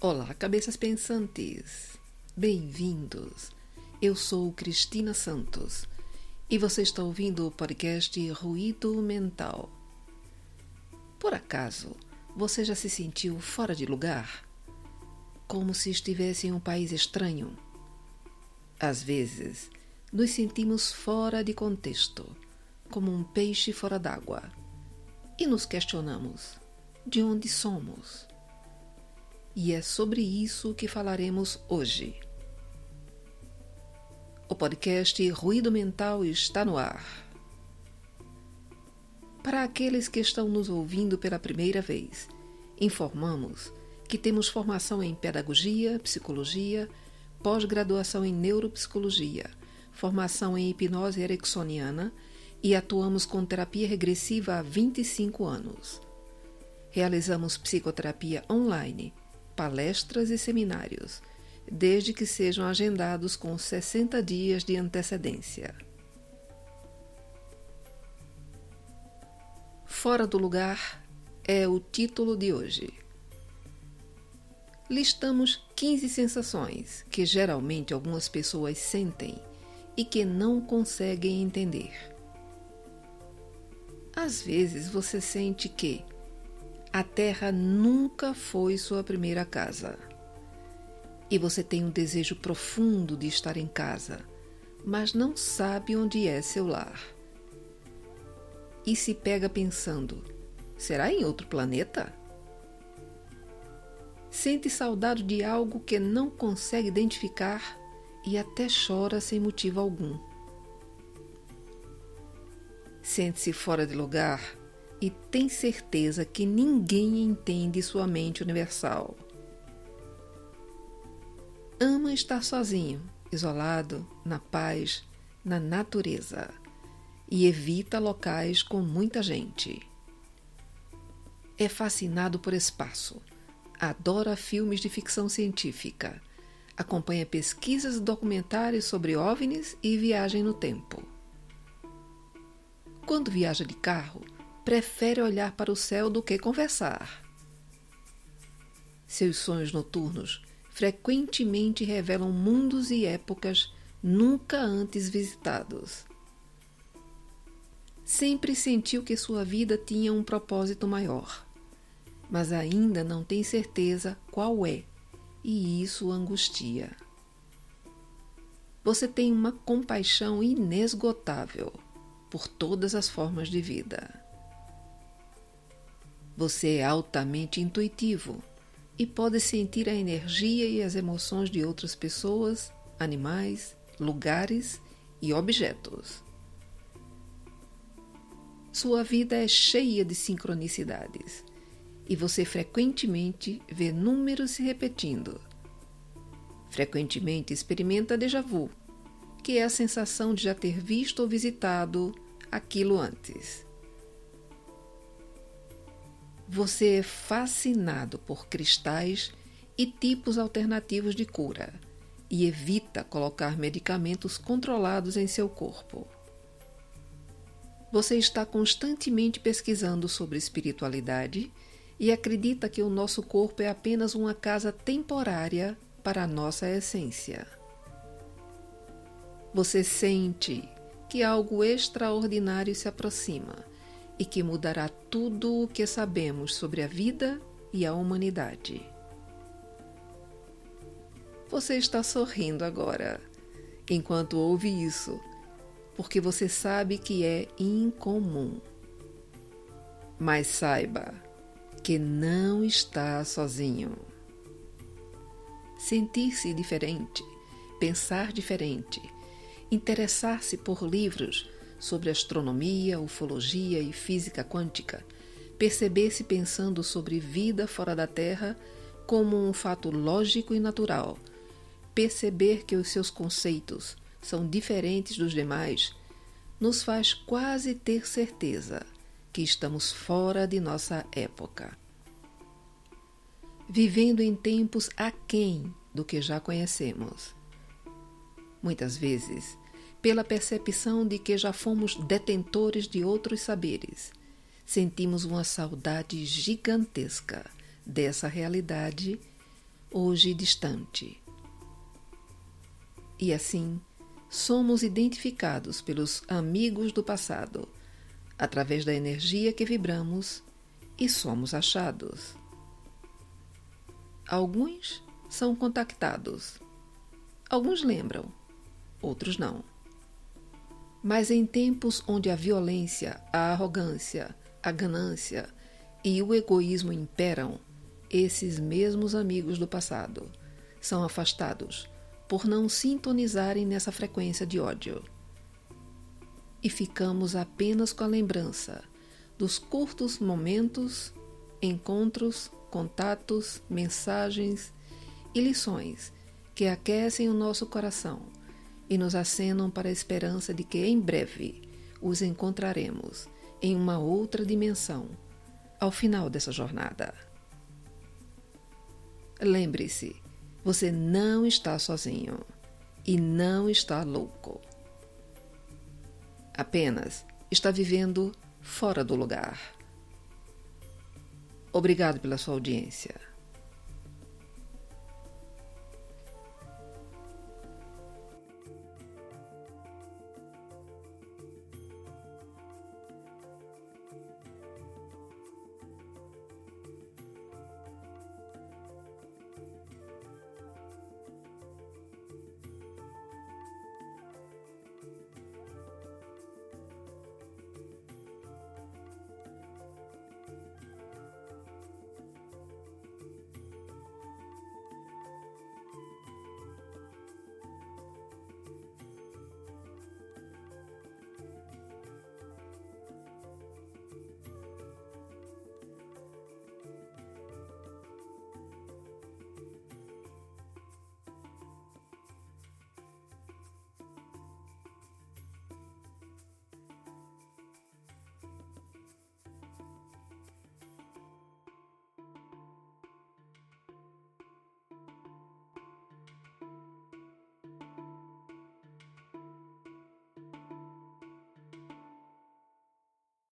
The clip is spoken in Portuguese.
Olá, cabeças pensantes! Bem-vindos! Eu sou Cristina Santos e você está ouvindo o podcast Ruído Mental. Por acaso, você já se sentiu fora de lugar? Como se estivesse em um país estranho? Às vezes, nos sentimos fora de contexto, como um peixe fora d'água, e nos questionamos: de onde somos? E é sobre isso que falaremos hoje. O podcast Ruído Mental está no ar. Para aqueles que estão nos ouvindo pela primeira vez, informamos que temos formação em Pedagogia, Psicologia, pós-graduação em Neuropsicologia, formação em Hipnose Ericksoniana e atuamos com terapia regressiva há 25 anos. Realizamos psicoterapia online palestras e seminários, desde que sejam agendados com 60 dias de antecedência. Fora do lugar é o título de hoje. Listamos 15 sensações que geralmente algumas pessoas sentem e que não conseguem entender. Às vezes você sente que a terra nunca foi sua primeira casa. E você tem um desejo profundo de estar em casa, mas não sabe onde é seu lar. E se pega pensando: será em outro planeta? Sente saudade de algo que não consegue identificar e até chora sem motivo algum. Sente-se fora de lugar e tem certeza que ninguém entende sua mente universal. Ama estar sozinho, isolado, na paz, na natureza e evita locais com muita gente. É fascinado por espaço, adora filmes de ficção científica, acompanha pesquisas e documentários sobre OVNIs e viagem no tempo. Quando viaja de carro, prefere olhar para o céu do que conversar. Seus sonhos noturnos frequentemente revelam mundos e épocas nunca antes visitados. Sempre sentiu que sua vida tinha um propósito maior, mas ainda não tem certeza qual é, e isso angustia. Você tem uma compaixão inesgotável por todas as formas de vida. Você é altamente intuitivo e pode sentir a energia e as emoções de outras pessoas, animais, lugares e objetos. Sua vida é cheia de sincronicidades e você frequentemente vê números se repetindo. Frequentemente experimenta déjà vu, que é a sensação de já ter visto ou visitado aquilo antes. Você é fascinado por cristais e tipos alternativos de cura e evita colocar medicamentos controlados em seu corpo. Você está constantemente pesquisando sobre espiritualidade e acredita que o nosso corpo é apenas uma casa temporária para a nossa essência. Você sente que algo extraordinário se aproxima e que mudará tudo o que sabemos sobre a vida e a humanidade. Você está sorrindo agora, enquanto ouve isso, porque você sabe que é incomum. Mas saiba que não está sozinho. Sentir-se diferente, pensar diferente, interessar-se por livros sobre astronomia, ufologia e física quântica, perceber-se pensando sobre vida fora da Terra como um fato lógico e natural, perceber que os seus conceitos são diferentes dos demais, nos faz quase ter certeza que estamos fora de nossa época. Vivendo em tempos aquém do que já conhecemos. Muitas vezes pela percepção de que já fomos detentores de outros saberes. Sentimos uma saudade gigantesca dessa realidade, hoje distante. E assim, somos identificados pelos amigos do passado, através da energia que vibramos, e somos achados. Alguns são contactados, alguns lembram, outros não. Mas em tempos onde a violência, a arrogância, a ganância e o egoísmo imperam, esses mesmos amigos do passado são afastados por não sintonizarem nessa frequência de ódio. E ficamos apenas com a lembrança dos curtos momentos, encontros, contatos, mensagens e lições que aquecem o nosso coração e nos acenam para a esperança de que em breve os encontraremos em uma outra dimensão ao final dessa jornada. Lembre-se, você não está sozinho e não está louco. Apenas está vivendo fora do lugar. Obrigado pela sua audiência.